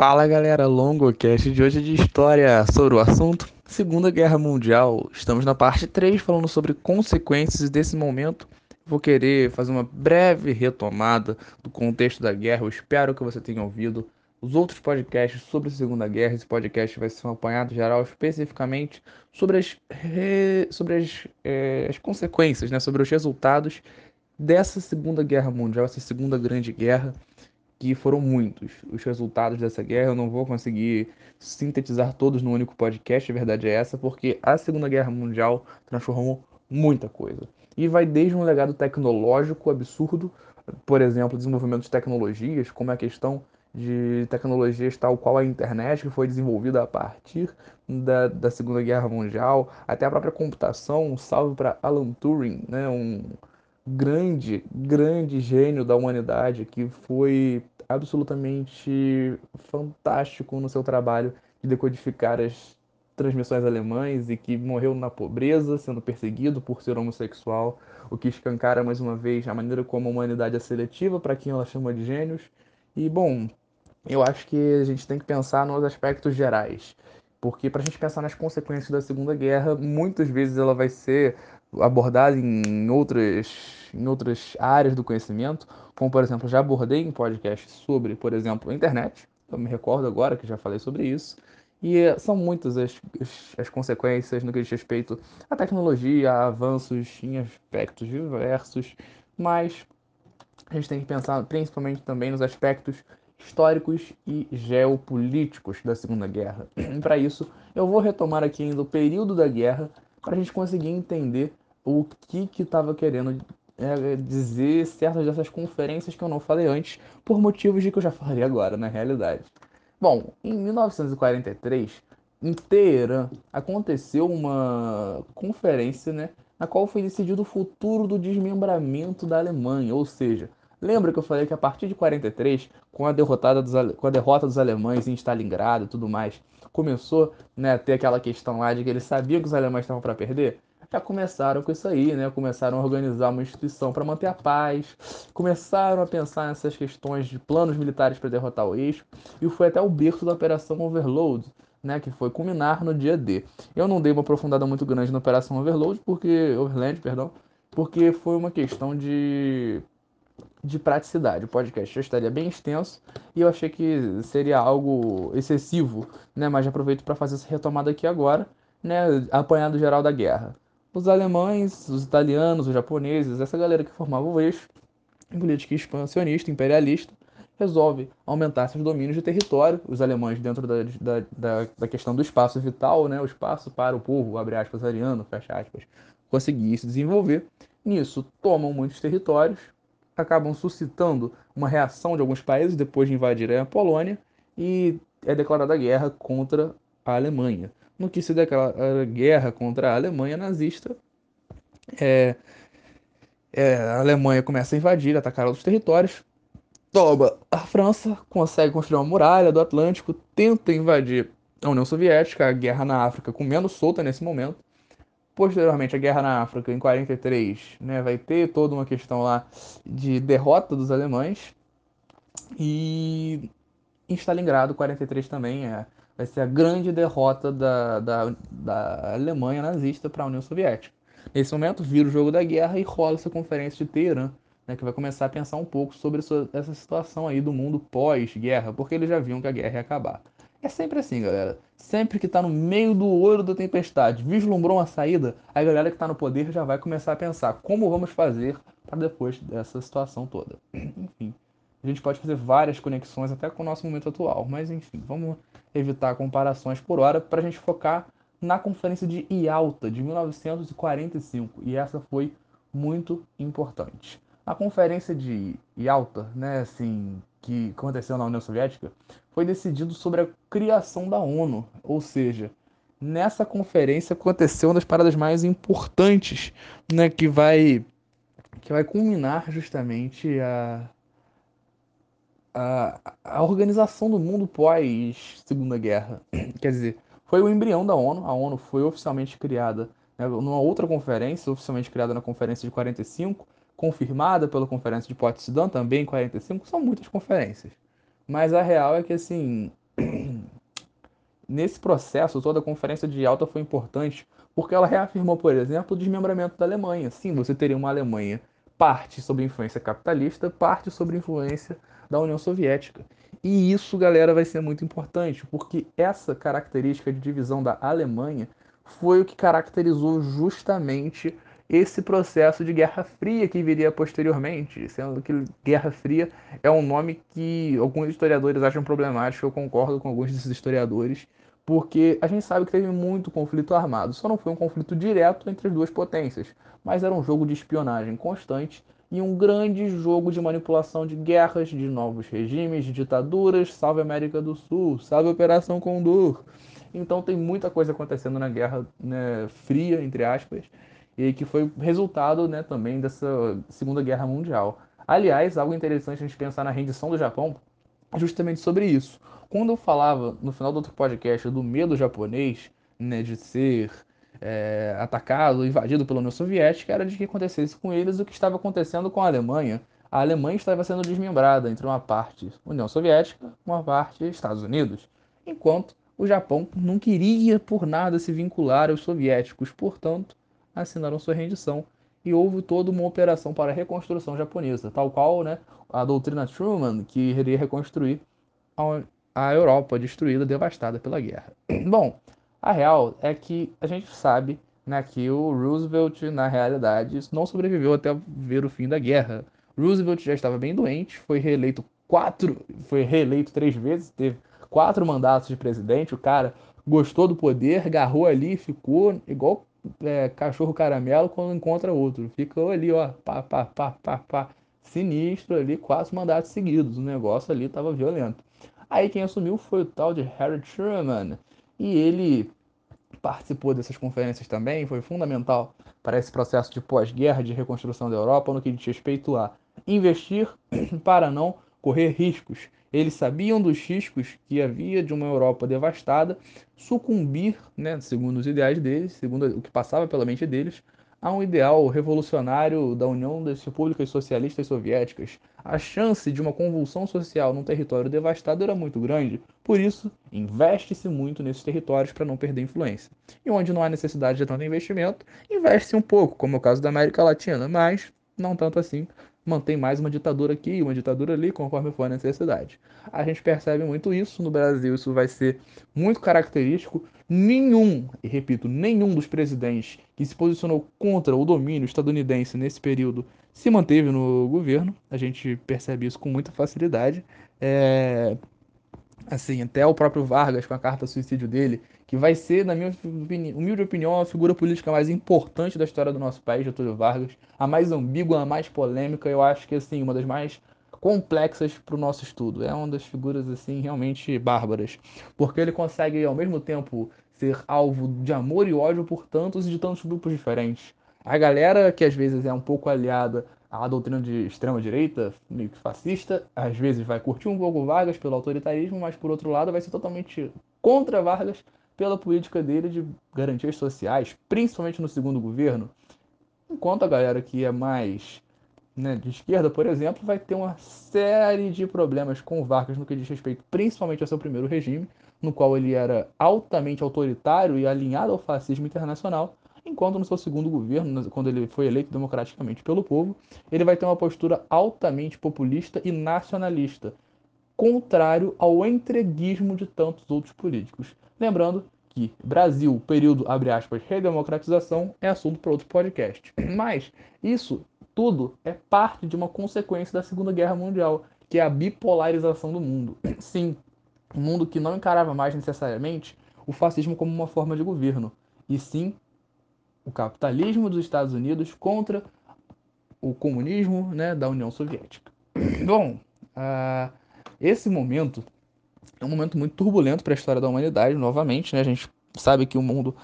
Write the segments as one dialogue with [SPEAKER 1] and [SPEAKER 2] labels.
[SPEAKER 1] Fala galera, longo cast de hoje de história sobre o assunto Segunda Guerra Mundial. Estamos na parte 3 falando sobre consequências desse momento. Vou querer fazer uma breve retomada do contexto da guerra. Eu espero que você tenha ouvido os outros podcasts sobre a Segunda Guerra. Esse podcast vai ser um apanhado geral especificamente sobre as, re... sobre as, é, as consequências, né? sobre os resultados dessa Segunda Guerra Mundial, essa Segunda Grande Guerra que foram muitos. Os resultados dessa guerra eu não vou conseguir sintetizar todos no único podcast, a verdade é essa, porque a Segunda Guerra Mundial transformou muita coisa. E vai desde um legado tecnológico absurdo, por exemplo, desenvolvimento de tecnologias, como a questão de tecnologias tal qual a internet, que foi desenvolvida a partir da, da Segunda Guerra Mundial, até a própria computação, um salve para Alan Turing, né, um grande, grande gênio da humanidade que foi absolutamente fantástico no seu trabalho de decodificar as transmissões alemães e que morreu na pobreza, sendo perseguido por ser homossexual, o que escancara mais uma vez a maneira como a humanidade é seletiva para quem ela chama de gênios. E bom, eu acho que a gente tem que pensar nos aspectos gerais. Porque para a gente pensar nas consequências da Segunda Guerra, muitas vezes ela vai ser abordada em outras em outras áreas do conhecimento, como por exemplo, já abordei em podcast sobre, por exemplo, a internet, eu me recordo agora que já falei sobre isso, e são muitas as, as, as consequências no que diz respeito à tecnologia, a avanços em aspectos diversos, mas a gente tem que pensar principalmente também nos aspectos históricos e geopolíticos da Segunda Guerra. E para isso, eu vou retomar aqui ainda o período da guerra para a gente conseguir entender o que estava querendo é, dizer certas dessas conferências que eu não falei antes, por motivos de que eu já falei agora, na realidade. Bom, em 1943, em Teherã, aconteceu uma conferência, né, na qual foi decidido o futuro do desmembramento da Alemanha, ou seja, lembra que eu falei que a partir de 43, com a, derrotada dos, com a derrota dos alemães em Stalingrado e tudo mais, começou né, a ter aquela questão lá de que eles sabiam que os alemães estavam para perder? Já começaram com isso aí, né? Começaram a organizar uma instituição para manter a paz, começaram a pensar nessas questões de planos militares para derrotar o eixo, e foi até o berço da Operação Overload, né, que foi culminar no dia D. Eu não dei uma aprofundada muito grande na Operação Overload, porque Overland, perdão, porque foi uma questão de de praticidade. O podcast já estaria bem extenso e eu achei que seria algo excessivo, né, mas aproveito para fazer essa retomada aqui agora, né, apanhado geral da guerra os alemães, os italianos, os japoneses, essa galera que formava o eixo em política expansionista, imperialista, resolve aumentar seus domínios de território. Os alemães, dentro da, da, da, da, questão do espaço vital, né, o espaço para o povo, abre aspas, ariano, fecha aspas, conseguir se desenvolver. Nisso, tomam muitos territórios, acabam suscitando uma reação de alguns países depois de invadirem a Polônia e é declarada guerra contra a Alemanha no que se declara guerra contra a Alemanha nazista. É, é, a Alemanha começa a invadir, atacar outros territórios. Toma, a França consegue construir uma muralha do Atlântico, tenta invadir a União Soviética, a guerra na África comendo solta nesse momento. Posteriormente, a guerra na África, em 43, né, vai ter toda uma questão lá de derrota dos alemães. E em Stalingrado, 43 também, é, vai ser a grande derrota da, da, da Alemanha nazista para a União Soviética. Nesse momento, vira o jogo da guerra e rola essa conferência de Teherã, né, que vai começar a pensar um pouco sobre essa situação aí do mundo pós-guerra, porque eles já viam que a guerra ia acabar. É sempre assim, galera. Sempre que está no meio do olho da tempestade, vislumbrou uma saída, a galera que está no poder já vai começar a pensar como vamos fazer para depois dessa situação toda. Enfim, a gente pode fazer várias conexões até com o nosso momento atual, mas enfim, vamos evitar comparações por hora para a gente focar na Conferência de Ialta de 1945 e essa foi muito importante. A Conferência de Ialta, né, assim, que aconteceu na União Soviética, foi decidido sobre a criação da ONU, ou seja, nessa conferência aconteceu uma das paradas mais importantes, né, que vai que vai culminar justamente a a, a organização do mundo pós Segunda Guerra. Quer dizer, foi o embrião da ONU. A ONU foi oficialmente criada né, numa outra conferência, oficialmente criada na Conferência de 45, confirmada pela Conferência de Potsdam também em 45. São muitas conferências. Mas a real é que, assim, nesse processo, toda a Conferência de Alta foi importante, porque ela reafirmou, por exemplo, o desmembramento da Alemanha. Sim, você teria uma Alemanha parte sob influência capitalista, parte sob influência da União Soviética. E isso, galera, vai ser muito importante, porque essa característica de divisão da Alemanha foi o que caracterizou justamente esse processo de Guerra Fria que viria posteriormente, sendo que Guerra Fria é um nome que alguns historiadores acham problemático, eu concordo com alguns desses historiadores, porque a gente sabe que teve muito conflito armado, só não foi um conflito direto entre as duas potências, mas era um jogo de espionagem constante e um grande jogo de manipulação de guerras, de novos regimes, de ditaduras, salve América do Sul, salve Operação Condor. Então tem muita coisa acontecendo na Guerra né, Fria, entre aspas, e que foi resultado né, também dessa Segunda Guerra Mundial. Aliás, algo interessante a gente pensar na rendição do Japão justamente sobre isso. Quando eu falava no final do outro podcast do medo japonês, né, de ser é, atacado, invadido pela União Soviética, era de que acontecesse com eles o que estava acontecendo com a Alemanha. A Alemanha estava sendo desmembrada entre uma parte União Soviética, uma parte Estados Unidos, enquanto o Japão não queria por nada se vincular aos soviéticos, portanto, assinaram sua rendição e houve toda uma operação para a reconstrução japonesa, tal qual né, a doutrina Truman, que iria reconstruir a Europa destruída, devastada pela guerra. Bom, a real é que a gente sabe né, que o Roosevelt, na realidade, não sobreviveu até ver o fim da guerra. Roosevelt já estava bem doente, foi reeleito quatro, foi reeleito três vezes, teve quatro mandatos de presidente. O cara gostou do poder, agarrou ali, ficou igual é, cachorro caramelo quando encontra outro. Ficou ali, ó, pá, pá, pá, pá, pá, sinistro ali, quatro mandatos seguidos. O negócio ali estava violento. Aí quem assumiu foi o tal de Harry Truman. E ele participou dessas conferências também, foi fundamental para esse processo de pós-guerra, de reconstrução da Europa, no que diz respeito a investir para não correr riscos. Eles sabiam dos riscos que havia de uma Europa devastada sucumbir, né, segundo os ideais deles, segundo o que passava pela mente deles, a um ideal revolucionário da União das Repúblicas Socialistas Soviéticas. A chance de uma convulsão social num território devastado era muito grande, por isso, investe-se muito nesses territórios para não perder influência. E onde não há necessidade de tanto investimento, investe-se um pouco, como é o caso da América Latina, mas não tanto assim, mantém mais uma ditadura aqui e uma ditadura ali, conforme for a necessidade. A gente percebe muito isso no Brasil, isso vai ser muito característico. Nenhum, e repito, nenhum dos presidentes que se posicionou contra o domínio estadunidense nesse período se manteve no governo. A gente percebe isso com muita facilidade. É... Assim, até o próprio Vargas, com a carta suicídio dele, que vai ser, na minha humilde opinião, a figura política mais importante da história do nosso país, Getúlio Vargas, a mais ambígua, a mais polêmica, eu acho que assim, uma das mais complexas para o nosso estudo. É uma das figuras assim realmente bárbaras, porque ele consegue ao mesmo tempo ser alvo de amor e ódio por tantos e de tantos grupos diferentes. A galera que às vezes é um pouco aliada à doutrina de extrema direita, meio que fascista, às vezes vai curtir um pouco Vargas pelo autoritarismo, mas por outro lado vai ser totalmente contra Vargas pela política dele de garantias sociais, principalmente no segundo governo, enquanto a galera que é mais né, de esquerda, por exemplo, vai ter uma série de problemas com o Vargas no que diz respeito principalmente ao seu primeiro regime, no qual ele era altamente autoritário e alinhado ao fascismo internacional, enquanto no seu segundo governo, quando ele foi eleito democraticamente pelo povo, ele vai ter uma postura altamente populista e nacionalista, contrário ao entreguismo de tantos outros políticos. Lembrando que Brasil, período, abre aspas, redemocratização, é assunto para outro podcast. Mas isso tudo é parte de uma consequência da Segunda Guerra Mundial, que é a bipolarização do mundo. Sim, um mundo que não encarava mais necessariamente o fascismo como uma forma de governo, e sim o capitalismo dos Estados Unidos contra o comunismo né, da União Soviética. Bom, uh, esse momento é um momento muito turbulento para a história da humanidade, novamente, né? A gente sabe que o mundo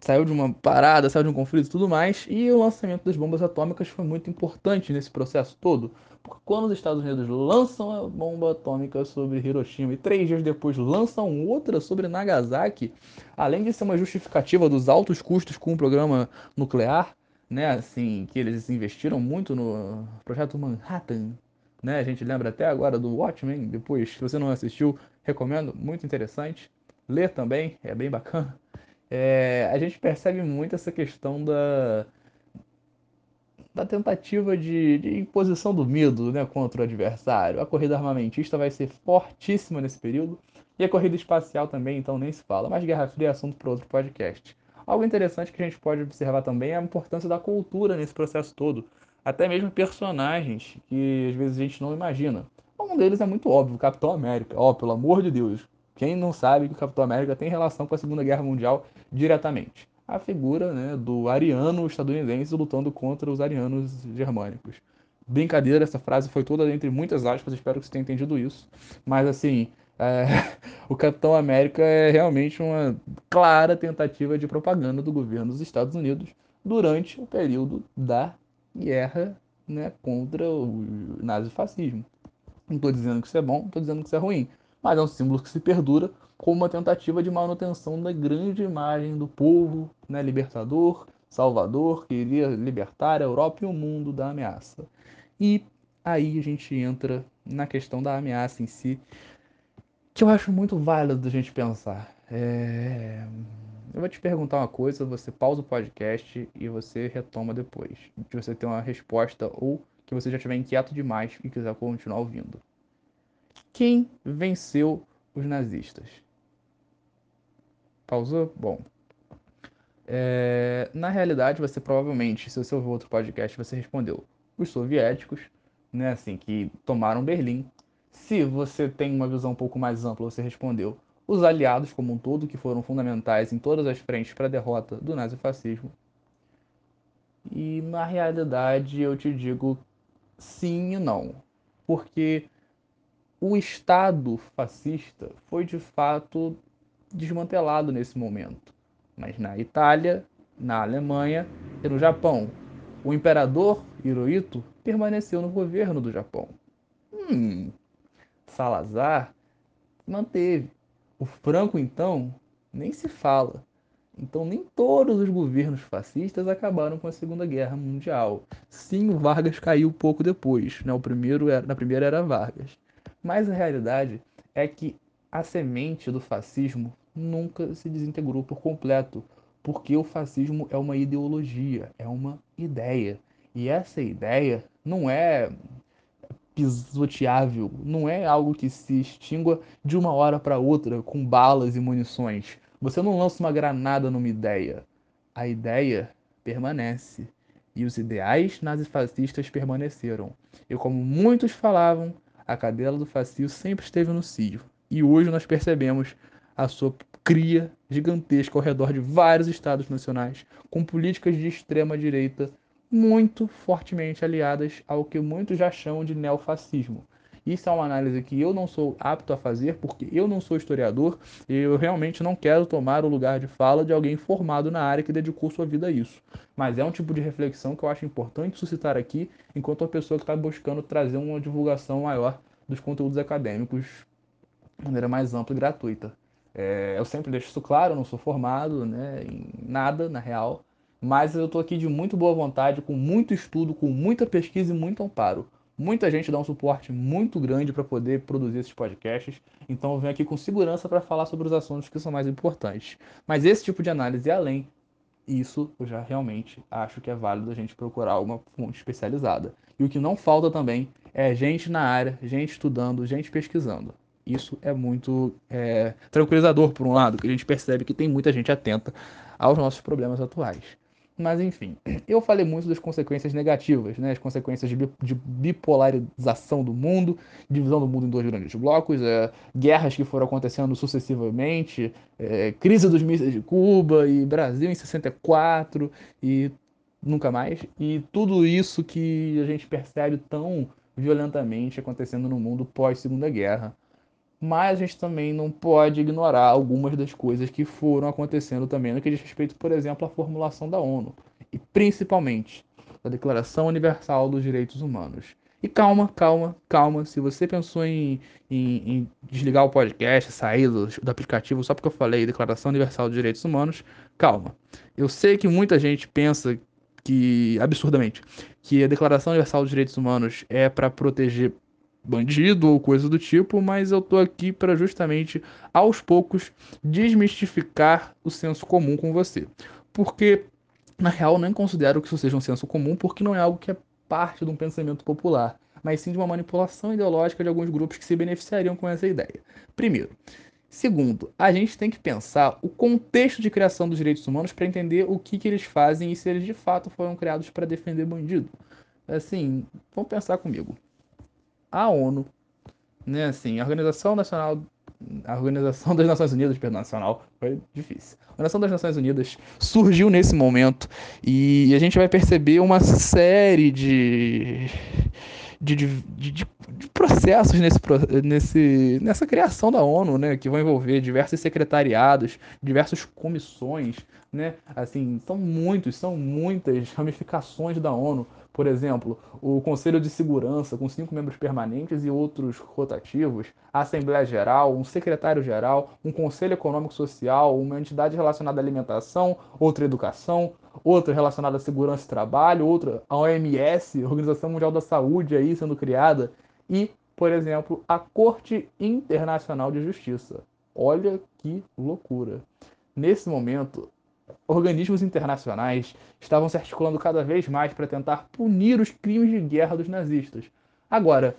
[SPEAKER 1] saiu de uma parada, saiu de um conflito e tudo mais, e o lançamento das bombas atômicas foi muito importante nesse processo todo, porque quando os Estados Unidos lançam a bomba atômica sobre Hiroshima e três dias depois lançam outra sobre Nagasaki, além de ser uma justificativa dos altos custos com o programa nuclear, né, assim, que eles investiram muito no projeto Manhattan, né, a gente lembra até agora do Watchmen, depois, se você não assistiu, recomendo, muito interessante. ler também, é bem bacana, é, a gente percebe muito essa questão da, da tentativa de, de, imposição do medo né, contra o adversário. A corrida armamentista vai ser fortíssima nesse período, e a corrida espacial também, então nem se fala. Mas Guerra Fria é assunto para outro podcast. Algo interessante que a gente pode observar também é a importância da cultura nesse processo todo. Até mesmo personagens que às vezes a gente não imagina. Um deles é muito óbvio, Capitão América. Ó, oh, pelo amor de Deus. Quem não sabe que o Capitão América tem relação com a Segunda Guerra Mundial diretamente? A figura né, do ariano estadunidense lutando contra os arianos germânicos. Brincadeira, essa frase foi toda entre muitas aspas, espero que você tenha entendido isso. Mas assim, é, o Capitão América é realmente uma clara tentativa de propaganda do governo dos Estados Unidos durante o período da guerra né, contra o nazifascismo. Não estou dizendo que isso é bom, estou dizendo que isso é ruim, mas é um símbolo que se perdura como uma tentativa de manutenção da grande imagem do povo né, libertador, salvador, que iria libertar a Europa e o mundo da ameaça. E aí a gente entra na questão da ameaça em si, que eu acho muito válido da gente pensar. É... Eu vou te perguntar uma coisa, você pausa o podcast e você retoma depois. De você ter uma resposta ou que você já estiver inquieto demais e quiser continuar ouvindo. Quem venceu os nazistas? Pausou? Bom. É... Na realidade, você provavelmente, se você ouviu outro podcast, você respondeu os soviéticos, né, assim, que tomaram Berlim se você tem uma visão um pouco mais ampla, você respondeu os aliados como um todo, que foram fundamentais em todas as frentes para a derrota do nazifascismo. E na realidade eu te digo sim e não. Porque o Estado fascista foi de fato desmantelado nesse momento. Mas na Itália, na Alemanha e no Japão, o imperador Hirohito permaneceu no governo do Japão. Hum, Salazar manteve. O Franco, então, nem se fala. Então, nem todos os governos fascistas acabaram com a Segunda Guerra Mundial. Sim, o Vargas caiu pouco depois. Né? O primeiro era, na primeira era Vargas. Mas a realidade é que a semente do fascismo nunca se desintegrou por completo, porque o fascismo é uma ideologia, é uma ideia. E essa ideia não é pisoteável, não é algo que se extingua de uma hora para outra com balas e munições. Você não lança uma granada numa ideia. A ideia permanece. E os ideais nazifascistas permaneceram. E como muitos falavam, a cadela do fascismo sempre esteve no cio. E hoje nós percebemos a sua cria gigantesca ao redor de vários estados nacionais, com políticas de extrema direita muito fortemente aliadas ao que muitos já chamam de neofascismo. Isso é uma análise que eu não sou apto a fazer, porque eu não sou historiador e eu realmente não quero tomar o lugar de fala de alguém formado na área que dedicou sua vida a isso. Mas é um tipo de reflexão que eu acho importante suscitar aqui, enquanto a pessoa que está buscando trazer uma divulgação maior dos conteúdos acadêmicos de maneira mais ampla e gratuita. É, eu sempre deixo isso claro, eu não sou formado né, em nada, na real, mas eu estou aqui de muito boa vontade, com muito estudo, com muita pesquisa e muito amparo. Muita gente dá um suporte muito grande para poder produzir esses podcasts, então eu venho aqui com segurança para falar sobre os assuntos que são mais importantes. Mas esse tipo de análise, além isso, eu já realmente acho que é válido a gente procurar uma fonte especializada. E o que não falta também é gente na área, gente estudando, gente pesquisando. Isso é muito é, tranquilizador, por um lado, que a gente percebe que tem muita gente atenta aos nossos problemas atuais. Mas enfim, eu falei muito das consequências negativas, né? as consequências de, bipolarização do mundo, divisão do mundo em dois grandes blocos, é, guerras que foram acontecendo sucessivamente, é, crise dos mísseis de Cuba e Brasil em 64 e nunca mais, e tudo isso que a gente percebe tão violentamente acontecendo no mundo pós Segunda Guerra mas a gente também não pode ignorar algumas das coisas que foram acontecendo também no que diz respeito, por exemplo, à formulação da ONU e principalmente da Declaração Universal dos Direitos Humanos. E calma, calma, calma. Se você pensou em, em, em desligar o podcast, sair do, do, aplicativo só porque eu falei Declaração Universal dos Direitos Humanos, calma. Eu sei que muita gente pensa que, absurdamente, que a Declaração Universal dos Direitos Humanos é para proteger bandido ou coisa do tipo, mas eu tô aqui para justamente aos poucos desmistificar o senso comum com você. Porque na real nem considero que isso seja um senso comum, porque não é algo que é parte de um pensamento popular, mas sim de uma manipulação ideológica de alguns grupos que se beneficiariam com essa ideia. Primeiro, Segundo, a gente tem que pensar o contexto de criação dos direitos humanos para entender o que, que eles fazem e se eles de fato foram criados para defender bandido. Assim, vamos pensar comigo. A ONU, né, assim, a Organização Nacional a Organização das Nações Unidas, perdão, nacional, foi difícil. A Organização das Nações Unidas surgiu nesse momento e a gente vai perceber uma série de de, de, de, de processos nesse, nesse, nessa criação da ONU, né, que vão envolver diversos secretariados, diversas comissões, né, assim, são muitos, são muitas ramificações da ONU. Por exemplo, o Conselho de Segurança, com cinco membros permanentes e outros rotativos, a Assembleia Geral, um secretário-geral, um Conselho Econômico Social, uma entidade relacionada à alimentação, outra educação, outra relacionada à segurança e trabalho, outra a OMS, Organização Mundial da Saúde aí sendo criada, e, por exemplo, a Corte Internacional de Justiça. Olha que loucura. Nesse momento, organismos internacionais estavam se articulando cada vez mais para tentar punir os crimes de guerra dos nazistas. Agora,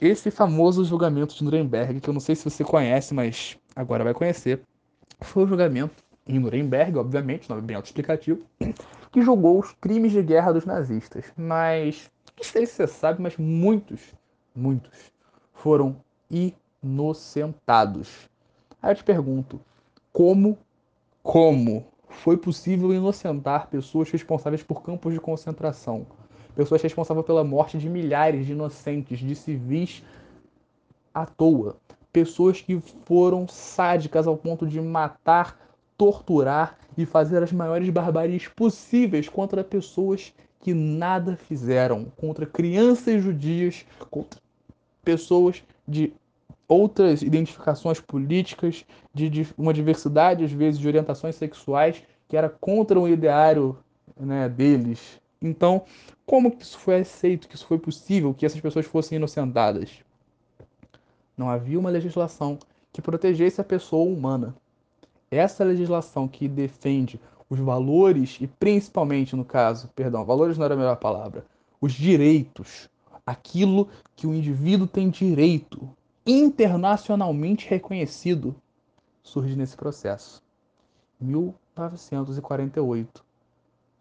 [SPEAKER 1] esse famoso julgamento de Nuremberg, que eu não sei se você conhece, mas agora vai conhecer, foi o julgamento em Nuremberg, obviamente, nome bem autoexplicativo, que julgou os crimes de guerra dos nazistas. Mas, não sei se você sabe, mas muitos, muitos foram inocentados. Aí eu te pergunto, como, como foi possível inocentar pessoas responsáveis por campos de concentração? Pessoas responsáveis pela morte de milhares de inocentes, de civis à toa. Pessoas que foram sádicas ao ponto de matar torturar e fazer as maiores barbáries possíveis contra pessoas que nada fizeram, contra crianças judias, contra pessoas de outras identificações políticas, de, de uma diversidade, às vezes, de orientações sexuais, que era contra o ideário né, deles. Então, como que isso foi aceito, que isso foi possível, que essas pessoas fossem inocentadas? Não havia uma legislação que protegesse a pessoa humana essa legislação que defende os valores e principalmente no caso, perdão, valores não era a melhor palavra, os direitos, aquilo que o indivíduo tem direito internacionalmente reconhecido, surge nesse processo. 1948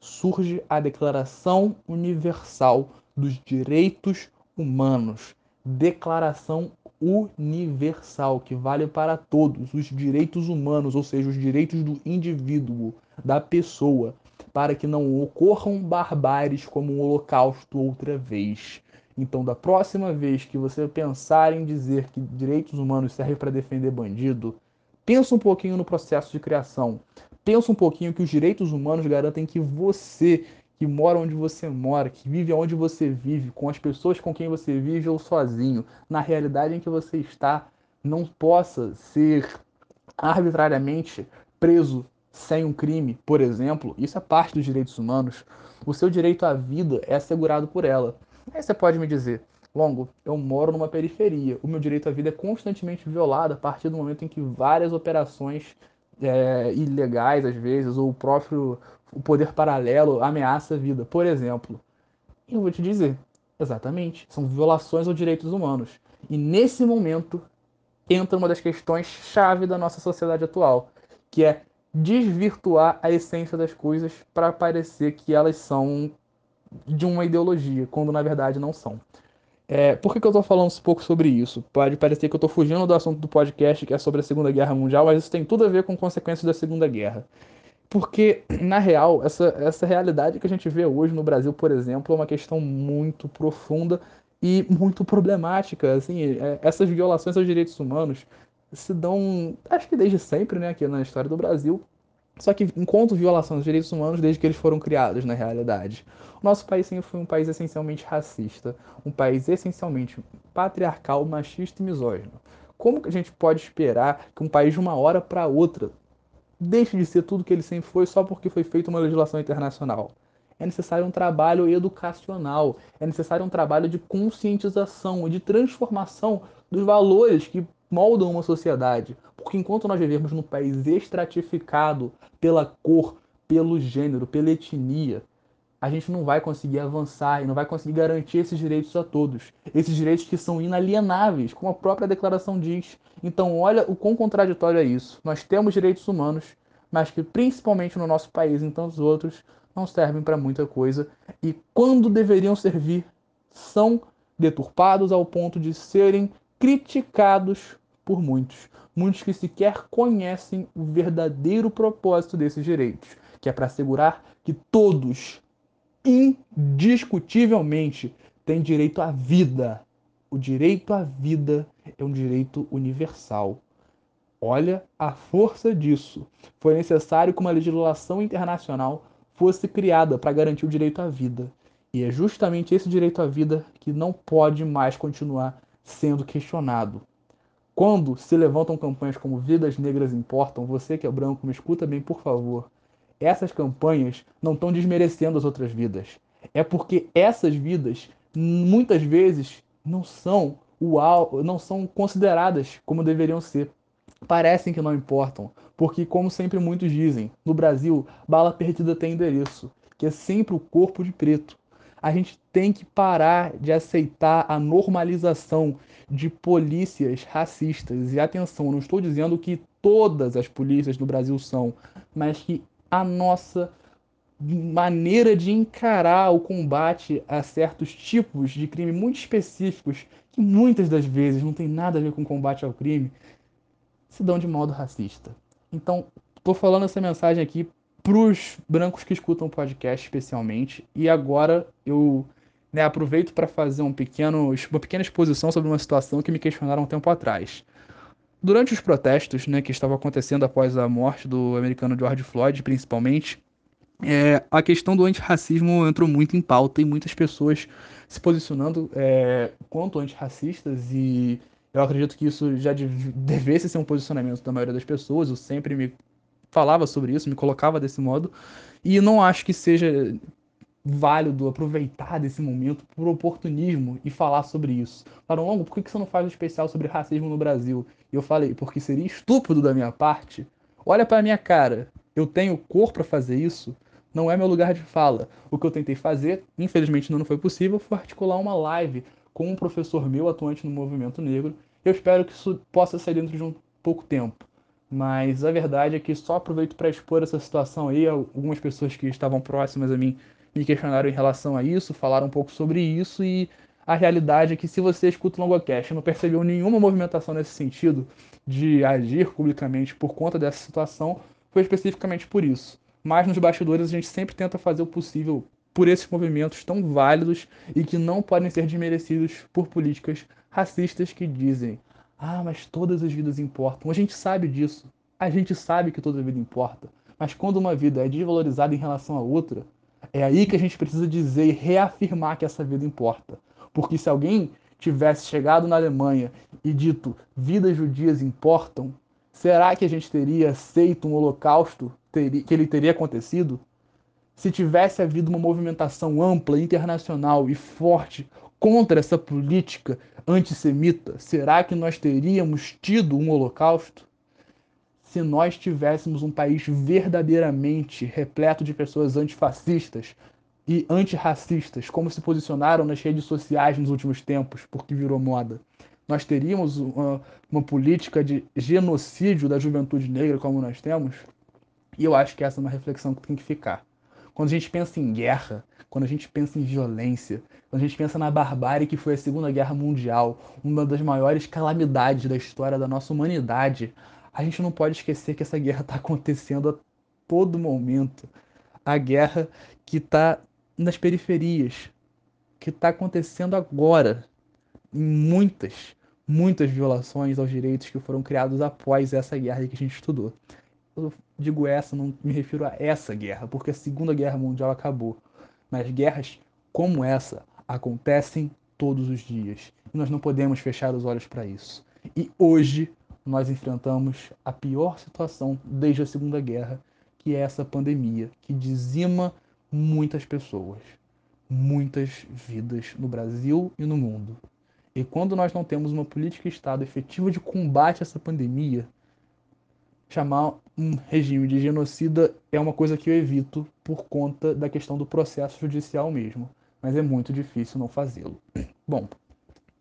[SPEAKER 1] surge a Declaração Universal dos Direitos Humanos, Declaração universal, que vale para todos, os direitos humanos, ou seja, os direitos do indivíduo, da pessoa, para que não ocorram barbáries como o Holocausto outra vez. Então, da próxima vez que você pensar em dizer que direitos humanos servem para defender bandido, pensa um pouquinho no processo de criação. Pensa um pouquinho que os direitos humanos garantem que você que mora onde você mora, que vive onde você vive, com as pessoas com quem você vive ou sozinho, na realidade em que você está, não possa ser arbitrariamente preso sem um crime, por exemplo, isso é parte dos direitos humanos. O seu direito à vida é assegurado por ela. Aí você pode me dizer, Longo, eu moro numa periferia. O meu direito à vida é constantemente violado a partir do momento em que várias operações é, ilegais, às vezes, ou o próprio o poder paralelo ameaça a vida. Por exemplo, eu vou te dizer, exatamente, são violações aos direitos humanos. E nesse momento entra uma das questões chave da nossa sociedade atual, que é desvirtuar a essência das coisas para parecer que elas são de uma ideologia, quando na verdade não são. É, por que, que eu estou falando um pouco sobre isso? Pode parecer que eu estou fugindo do assunto do podcast, que é sobre a Segunda Guerra Mundial, mas isso tem tudo a ver com consequências da Segunda Guerra. Porque, na real, essa, essa realidade que a gente vê hoje no Brasil, por exemplo, é uma questão muito profunda e muito problemática. Assim, é, essas violações aos direitos humanos se dão, acho que desde sempre, né, aqui na história do Brasil. Só que encontram violação dos direitos humanos desde que eles foram criados, na realidade. O nosso país sempre foi um país essencialmente racista, um país essencialmente patriarcal, machista e misógino. Como que a gente pode esperar que um país de uma hora para outra deixe de ser tudo que ele sempre foi só porque foi feita uma legislação internacional. é necessário um trabalho educacional, é necessário um trabalho de conscientização e de transformação dos valores que moldam uma sociedade. Porque enquanto nós vivemos num país estratificado pela cor, pelo gênero, pela etnia, a gente não vai conseguir avançar e não vai conseguir garantir esses direitos a todos. Esses direitos que são inalienáveis, como a própria declaração diz. Então, olha o quão contraditório é isso. Nós temos direitos humanos, mas que principalmente no nosso país e em tantos outros não servem para muita coisa e quando deveriam servir são deturpados ao ponto de serem criticados por muitos, muitos que sequer conhecem o verdadeiro propósito desses direitos, que é para assegurar que todos indiscutivelmente têm direito à vida. O direito à vida é um direito universal. Olha a força disso. Foi necessário que uma legislação internacional fosse criada para garantir o direito à vida. E é justamente esse direito à vida que não pode mais continuar sendo questionado. Quando se levantam campanhas como Vidas Negras Importam, você que é branco, me escuta bem, por favor. Essas campanhas não estão desmerecendo as outras vidas. É porque essas vidas muitas vezes não são o não são consideradas como deveriam ser. Parecem que não importam, porque, como sempre muitos dizem, no Brasil, bala perdida tem endereço, que é sempre o corpo de preto. A gente tem que parar de aceitar a normalização de polícias racistas. E atenção, não estou dizendo que todas as polícias do Brasil são, mas que a nossa maneira de encarar o combate a certos tipos de crime muito específicos, que muitas das vezes não tem nada a ver com combate ao crime, se dão de modo racista. Então, tô falando essa mensagem aqui pros brancos que escutam o podcast especialmente. E agora eu né, aproveito para fazer um pequeno, uma pequena exposição sobre uma situação que me questionaram um tempo atrás. Durante os protestos né, que estavam acontecendo após a morte do americano George Floyd, principalmente, é, a questão do antirracismo entrou muito em pauta e muitas pessoas se posicionando é, quanto antirracistas e eu acredito que isso já devesse ser um posicionamento da maioria das pessoas. Eu sempre me falava sobre isso, me colocava desse modo. E não acho que seja válido aproveitar desse momento por oportunismo e falar sobre isso. Falaram, Longo, por que você não faz um especial sobre racismo no Brasil? E eu falei, porque seria estúpido da minha parte. Olha para minha cara, eu tenho cor para fazer isso. Não é meu lugar de fala. O que eu tentei fazer, infelizmente não foi possível, foi articular uma live com um professor meu atuante no movimento negro. Eu espero que isso possa sair dentro de um pouco tempo. Mas a verdade é que só aproveito para expor essa situação aí. Algumas pessoas que estavam próximas a mim me questionaram em relação a isso, falaram um pouco sobre isso e a realidade é que se você escuta o Longocast e não percebeu nenhuma movimentação nesse sentido de agir publicamente por conta dessa situação, foi especificamente por isso. Mas nos bastidores a gente sempre tenta fazer o possível por esses movimentos tão válidos e que não podem ser desmerecidos por políticas racistas que dizem: ah, mas todas as vidas importam. A gente sabe disso. A gente sabe que toda vida importa. Mas quando uma vida é desvalorizada em relação a outra, é aí que a gente precisa dizer e reafirmar que essa vida importa. Porque se alguém tivesse chegado na Alemanha e dito vidas judias importam, será que a gente teria aceito um holocausto que ele teria acontecido? se tivesse havido uma movimentação ampla, internacional e forte contra essa política antissemita, será que nós teríamos tido um holocausto? Se nós tivéssemos um país verdadeiramente repleto de pessoas antifascistas e antirracistas, como se posicionaram nas redes sociais nos últimos tempos, porque virou moda, nós teríamos uma, uma política de genocídio da juventude negra como nós temos? E eu acho que essa é uma reflexão que tem que ficar. Quando a gente pensa em guerra, quando a gente pensa em violência, quando a gente pensa na barbárie que foi a Segunda Guerra Mundial, uma das maiores calamidades da história da nossa humanidade, a gente não pode esquecer que essa guerra está acontecendo a todo momento. A guerra que está nas periferias, que está acontecendo agora, em muitas, muitas violações aos direitos que foram criados após essa guerra que a gente estudou eu digo essa, não me refiro a essa guerra, porque a Segunda Guerra Mundial acabou. Mas guerras como essa acontecem todos os dias. E nós não podemos fechar os olhos para isso. E hoje nós enfrentamos a pior situação desde a Segunda Guerra, que é essa pandemia, que dizima muitas pessoas, muitas vidas no Brasil e no mundo. E quando nós não temos uma política de Estado efetiva de combate a essa pandemia, chamar um regime de genocida é uma coisa que eu evito por conta da questão do processo judicial mesmo. Mas é muito difícil não fazê-lo. Bom,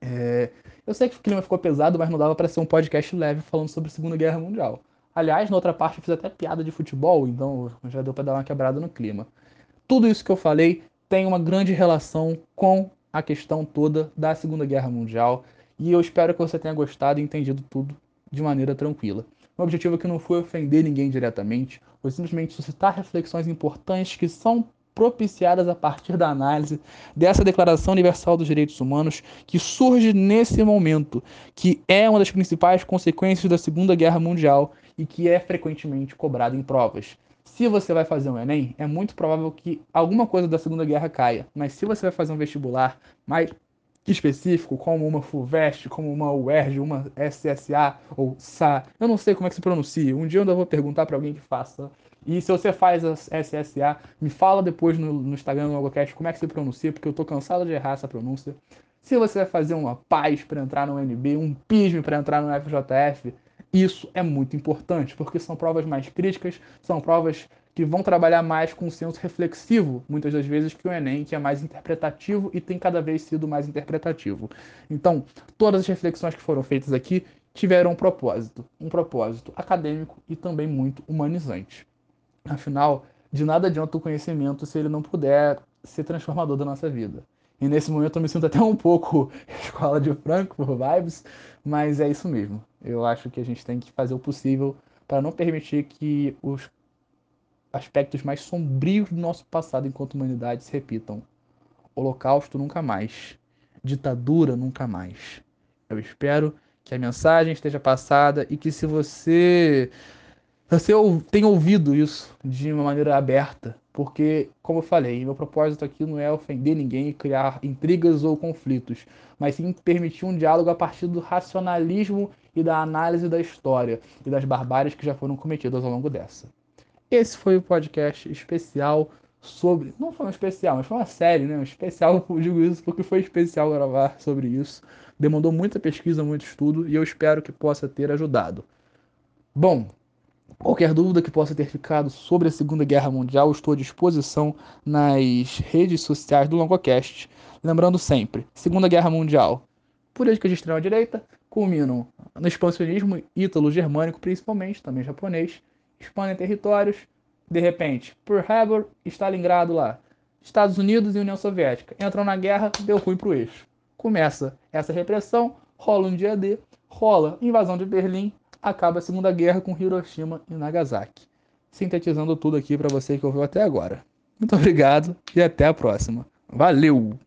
[SPEAKER 1] é... eu sei que o clima ficou pesado, mas não dava para ser um podcast leve falando sobre a Segunda Guerra Mundial. Aliás, na outra parte eu fiz até piada de futebol, então já deu para dar uma quebrada no clima. Tudo isso que eu falei tem uma grande relação com a questão toda da Segunda Guerra Mundial e eu espero que você tenha gostado e entendido tudo de maneira tranquila. O objetivo aqui não foi ofender ninguém diretamente, foi simplesmente suscitar reflexões importantes que são propiciadas a partir da análise dessa Declaração Universal dos Direitos Humanos que surge nesse momento, que é uma das principais consequências da Segunda Guerra Mundial e que é frequentemente cobrada em provas. Se você vai fazer um Enem, é muito provável que alguma coisa da Segunda Guerra caia. Mas se você vai fazer um vestibular mais específico, como uma FUVEST, como uma UERJ, uma SSA ou SA, eu não sei como é que se pronuncia. Um dia eu ainda vou perguntar para alguém que faça. E se você faz a SSA, me fala depois no, no Instagram no Logocast como é que se pronuncia, porque eu tô cansado de errar essa pronúncia. Se você vai fazer uma PAS para entrar no NB, um PISM para entrar no FJF, isso é muito importante, porque são provas mais críticas, são provas que vão trabalhar mais com o senso reflexivo, muitas das vezes, que o Enem, que é mais interpretativo e tem cada vez sido mais interpretativo. Então, todas as reflexões que foram feitas aqui tiveram um propósito, um propósito acadêmico e também muito humanizante. Afinal, de nada adianta o conhecimento se ele não puder ser transformador da nossa vida. E nesse momento eu me sinto até um pouco escola de Franco por vibes, mas é isso mesmo. Eu acho que a gente tem que fazer o possível para não permitir que os aspectos mais sombrios do nosso passado enquanto humanidade se repitam. Holocausto nunca mais. Ditadura nunca mais. Eu espero que a mensagem esteja passada e que se você você tem ouvido isso de uma maneira aberta, porque, como eu falei, meu propósito aqui não é ofender ninguém e criar intrigas ou conflitos, mas sim permitir um diálogo a partir do racionalismo e da análise da história e das barbáries que já foram cometidas ao longo dessa. Esse foi o podcast especial sobre. Não foi um especial, mas foi uma série, né? Um especial, eu digo isso porque foi especial gravar sobre isso. Demandou muita pesquisa, muito estudo e eu espero que possa ter ajudado. Bom, Qualquer dúvida que possa ter ficado sobre a Segunda Guerra Mundial, estou à disposição nas redes sociais do Longocast. Lembrando sempre, Segunda Guerra Mundial, políticas de extrema-direita culminam no expansionismo ítalo-germânico, principalmente, também japonês, expandem territórios, de repente, Pearl Harbor, Stalingrado lá, Estados Unidos e União Soviética entram na guerra, deu ruim pro eixo. Começa essa repressão, rola um dia D, rola invasão de Berlim, acaba a Segunda Guerra com Hiroshima e Nagasaki. Sintetizando tudo aqui para você que ouviu até agora. Muito obrigado e até a próxima. Valeu!